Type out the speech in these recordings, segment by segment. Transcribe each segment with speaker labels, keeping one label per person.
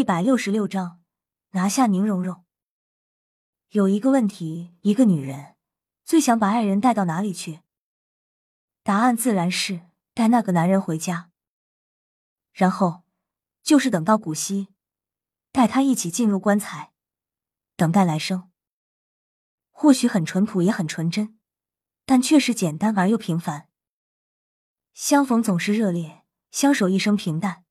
Speaker 1: 一百六十六章拿下宁荣荣。有一个问题，一个女人最想把爱人带到哪里去？答案自然是带那个男人回家，然后就是等到古稀，带他一起进入棺材，等待来生。或许很淳朴，也很纯真，但确实简单而又平凡。相逢总是热烈，相守一生平淡。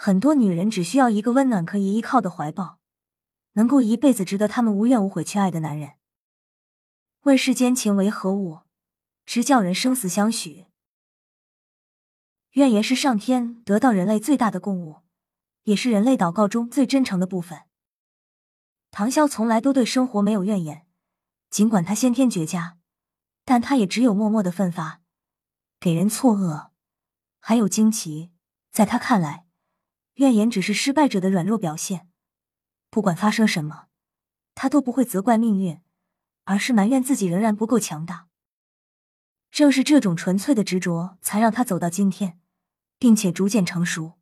Speaker 1: 很多女人只需要一个温暖可以依靠的怀抱，能够一辈子值得他们无怨无悔去爱的男人。问世间情为何物，直叫人生死相许。怨言是上天得到人类最大的供物，也是人类祷告中最真诚的部分。唐潇从来都对生活没有怨言，尽管他先天绝佳，但他也只有默默的奋发，给人错愕，还有惊奇。在他看来。怨言只是失败者的软弱表现，不管发生什么，他都不会责怪命运，而是埋怨自己仍然不够强大。正是这种纯粹的执着，才让他走到今天，并且逐渐成熟。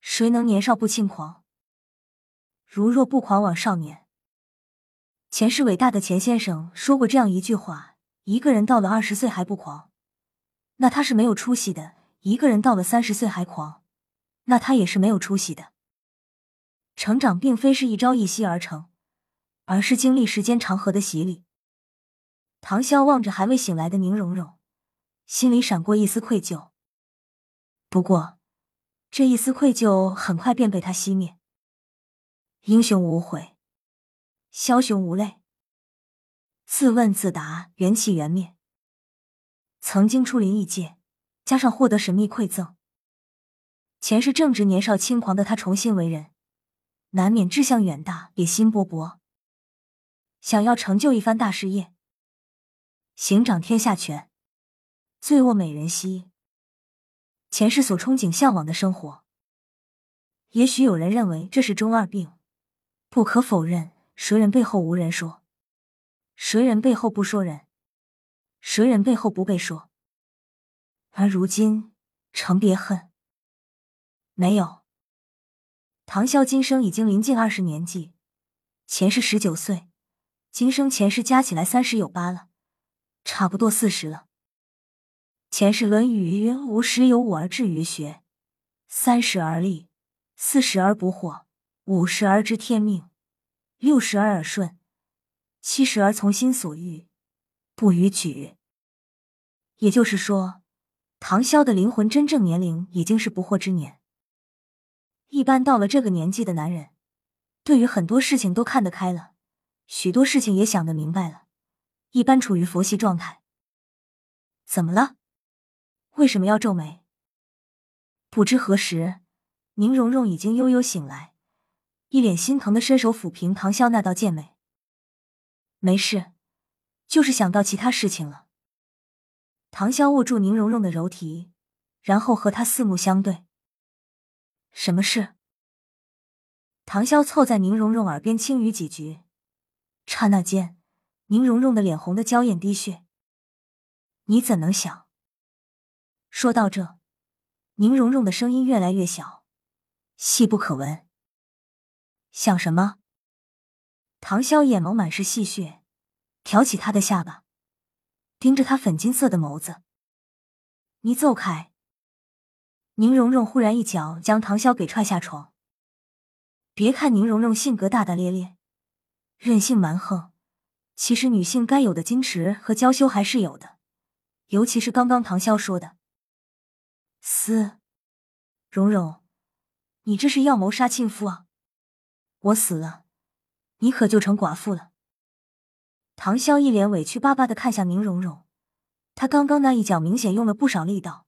Speaker 1: 谁能年少不轻狂？如若不狂枉少年。前世伟大的钱先生说过这样一句话：一个人到了二十岁还不狂，那他是没有出息的；一个人到了三十岁还狂。那他也是没有出息的。成长并非是一朝一夕而成，而是经历时间长河的洗礼。唐潇望着还未醒来的宁荣荣，心里闪过一丝愧疚。不过，这一丝愧疚很快便被他熄灭。英雄无悔，枭雄无泪。自问自答，缘起缘灭。曾经出临异界，加上获得神秘馈赠。前世正值年少轻狂的他重新为人，难免志向远大，野心勃勃，想要成就一番大事业。行掌天下权，醉卧美人膝。前世所憧憬向往的生活，也许有人认为这是中二病，不可否认，谁人背后无人说，谁人背后不说人，谁人背后不被说。而如今，成别恨。没有，唐潇今生已经临近二十年纪，前世十九岁，今生前世加起来三十有八了，差不多四十了。前世《论语》曰：“吾十有五而志于学，三十而立，四十而不惑，五十而知天命，六十而耳顺，七十而从心所欲，不逾矩。”也就是说，唐潇的灵魂真正年龄已经是不惑之年。一般到了这个年纪的男人，对于很多事情都看得开了，许多事情也想得明白了，一般处于佛系状态。怎么了？为什么要皱眉？不知何时，宁荣荣已经悠悠醒来，一脸心疼的伸手抚平唐潇那道剑眉。没事，就是想到其他事情了。唐潇握住宁荣荣的柔提，然后和她四目相对。什么事？唐潇凑在宁荣荣耳边轻语几句，刹那间，宁荣荣的脸红的娇艳滴血。你怎能想？说到这，宁荣荣的声音越来越小，细不可闻。想什么？唐潇眼眸满是戏谑，挑起他的下巴，盯着他粉金色的眸子。你走开。宁荣荣忽然一脚将唐潇给踹下床。别看宁荣荣性格大大咧咧、任性蛮横，其实女性该有的矜持和娇羞还是有的。尤其是刚刚唐潇说的“死”，荣荣，你这是要谋杀亲夫啊！我死了，你可就成寡妇了。唐潇一脸委屈巴巴的看向宁荣荣，他刚刚那一脚明显用了不少力道。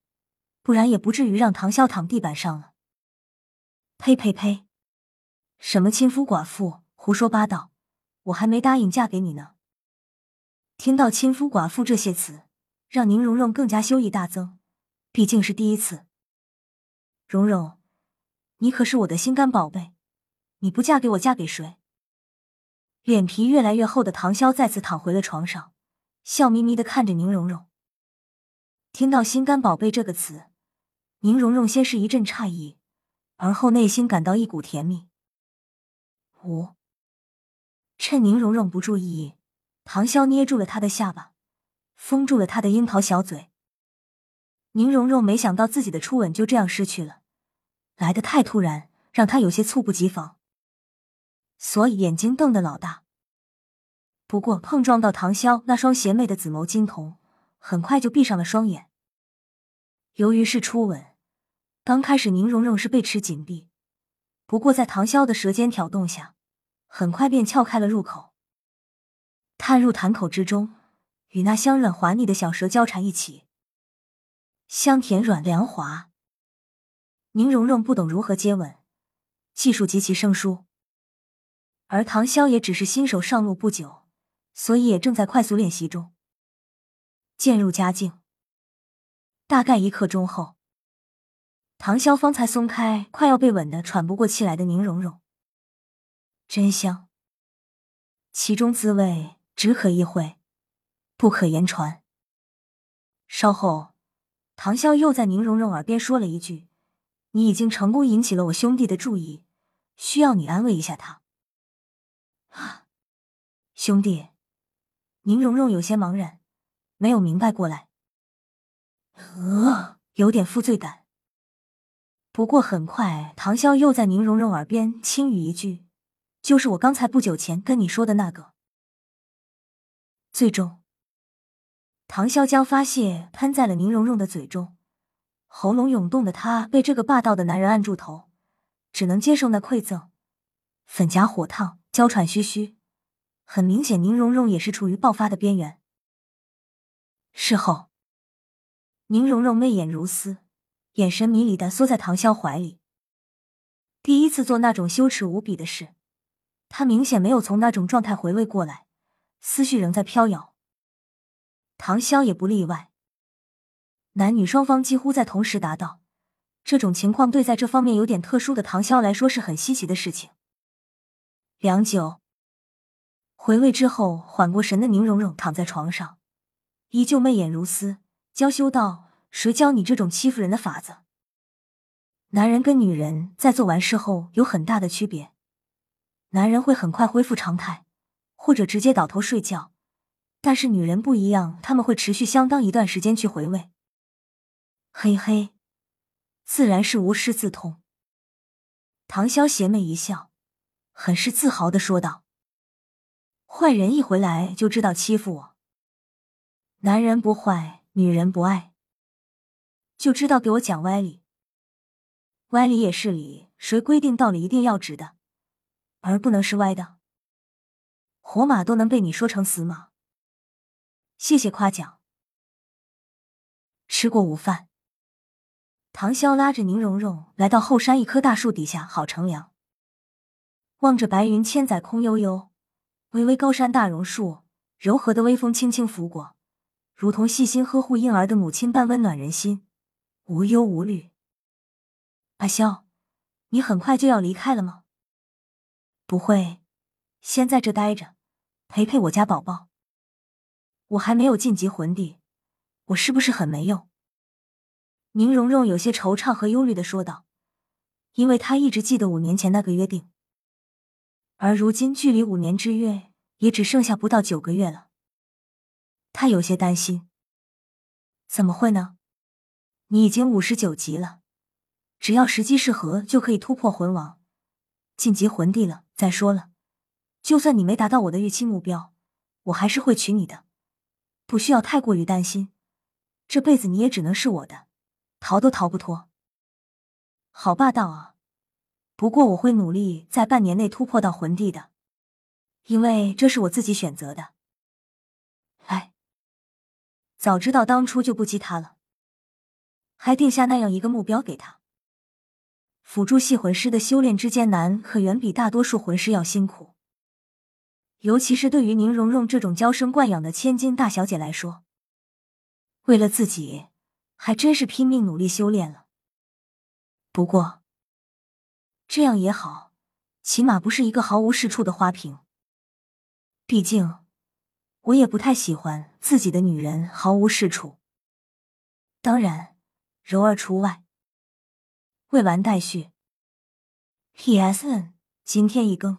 Speaker 1: 不然也不至于让唐潇躺地板上了。呸呸呸！什么亲夫寡妇，胡说八道！我还没答应嫁给你呢。听到亲夫寡妇这些词，让宁荣荣更加羞意大增。毕竟是第一次。荣荣，你可是我的心肝宝贝，你不嫁给我，嫁给谁？脸皮越来越厚的唐潇再次躺回了床上，笑眯眯的看着宁荣荣。听到“心肝宝贝”这个词。宁荣荣先是一阵诧异，而后内心感到一股甜蜜。五，趁宁荣荣不注意，唐潇捏住了她的下巴，封住了她的樱桃小嘴。宁荣荣没想到自己的初吻就这样失去了，来得太突然，让她有些猝不及防，所以眼睛瞪得老大。不过碰撞到唐潇那双邪魅的紫眸金瞳，很快就闭上了双眼。由于是初吻。刚开始，宁荣荣是被持紧闭，不过在唐潇的舌尖挑动下，很快便撬开了入口，探入潭口之中，与那香软滑腻的小舌交缠一起，香甜软凉滑。宁荣荣不懂如何接吻，技术极其生疏，而唐潇也只是新手上路不久，所以也正在快速练习中，渐入佳境。大概一刻钟后。唐潇方才松开快要被吻得喘不过气来的宁荣荣，真香，其中滋味只可意会，不可言传。稍后，唐潇又在宁荣荣耳边说了一句：“你已经成功引起了我兄弟的注意，需要你安慰一下他。”啊，兄弟，宁荣荣有些茫然，没有明白过来，呃，有点负罪感。不过很快，唐潇又在宁荣荣耳边轻语一句：“就是我刚才不久前跟你说的那个。”最终，唐潇将发泄喷在了宁荣荣的嘴中，喉咙涌动的他被这个霸道的男人按住头，只能接受那馈赠，粉颊火烫，娇喘吁吁。很明显，宁荣荣也是处于爆发的边缘。事后，宁荣荣媚眼如丝。眼神迷离的缩在唐潇怀里，第一次做那种羞耻无比的事，他明显没有从那种状态回味过来，思绪仍在飘摇。唐潇也不例外，男女双方几乎在同时达到这种情况，对在这方面有点特殊的唐潇来说是很稀奇的事情。良久，回味之后缓过神的宁荣荣躺在床上，依旧媚眼如丝，娇羞道。谁教你这种欺负人的法子？男人跟女人在做完事后有很大的区别，男人会很快恢复常态，或者直接倒头睡觉，但是女人不一样，他们会持续相当一段时间去回味。嘿嘿，自然是无师自通。唐潇邪魅一笑，很是自豪的说道：“坏人一回来就知道欺负我，男人不坏，女人不爱。”就知道给我讲歪理，歪理也是理，谁规定道理一定要直的，而不能是歪的？活马都能被你说成死马？谢谢夸奖。吃过午饭，唐潇拉着宁荣荣来到后山一棵大树底下好乘凉，望着白云千载空悠悠，巍巍高山大榕树，柔和的微风轻轻拂过，如同细心呵护婴儿的母亲般温暖人心。无忧无虑，阿萧，你很快就要离开了吗？不会，先在这待着，陪陪我家宝宝。我还没有晋级魂帝，我是不是很没用？宁荣荣有些惆怅和忧虑的说道，因为她一直记得五年前那个约定，而如今距离五年之约也只剩下不到九个月了，她有些担心。怎么会呢？你已经五十九级了，只要时机适合，就可以突破魂王，晋级魂帝了。再说了，就算你没达到我的预期目标，我还是会娶你的，不需要太过于担心。这辈子你也只能是我的，逃都逃不脱。好霸道啊！不过我会努力在半年内突破到魂帝的，因为这是我自己选择的。哎，早知道当初就不激他了。还定下那样一个目标给他。辅助系魂师的修炼之艰难，可远比大多数魂师要辛苦。尤其是对于宁荣荣这种娇生惯养的千金大小姐来说，为了自己，还真是拼命努力修炼了。不过，这样也好，起码不是一个毫无是处的花瓶。毕竟，我也不太喜欢自己的女人毫无是处。当然。柔儿除外。未完待续。P.S. 今天一更。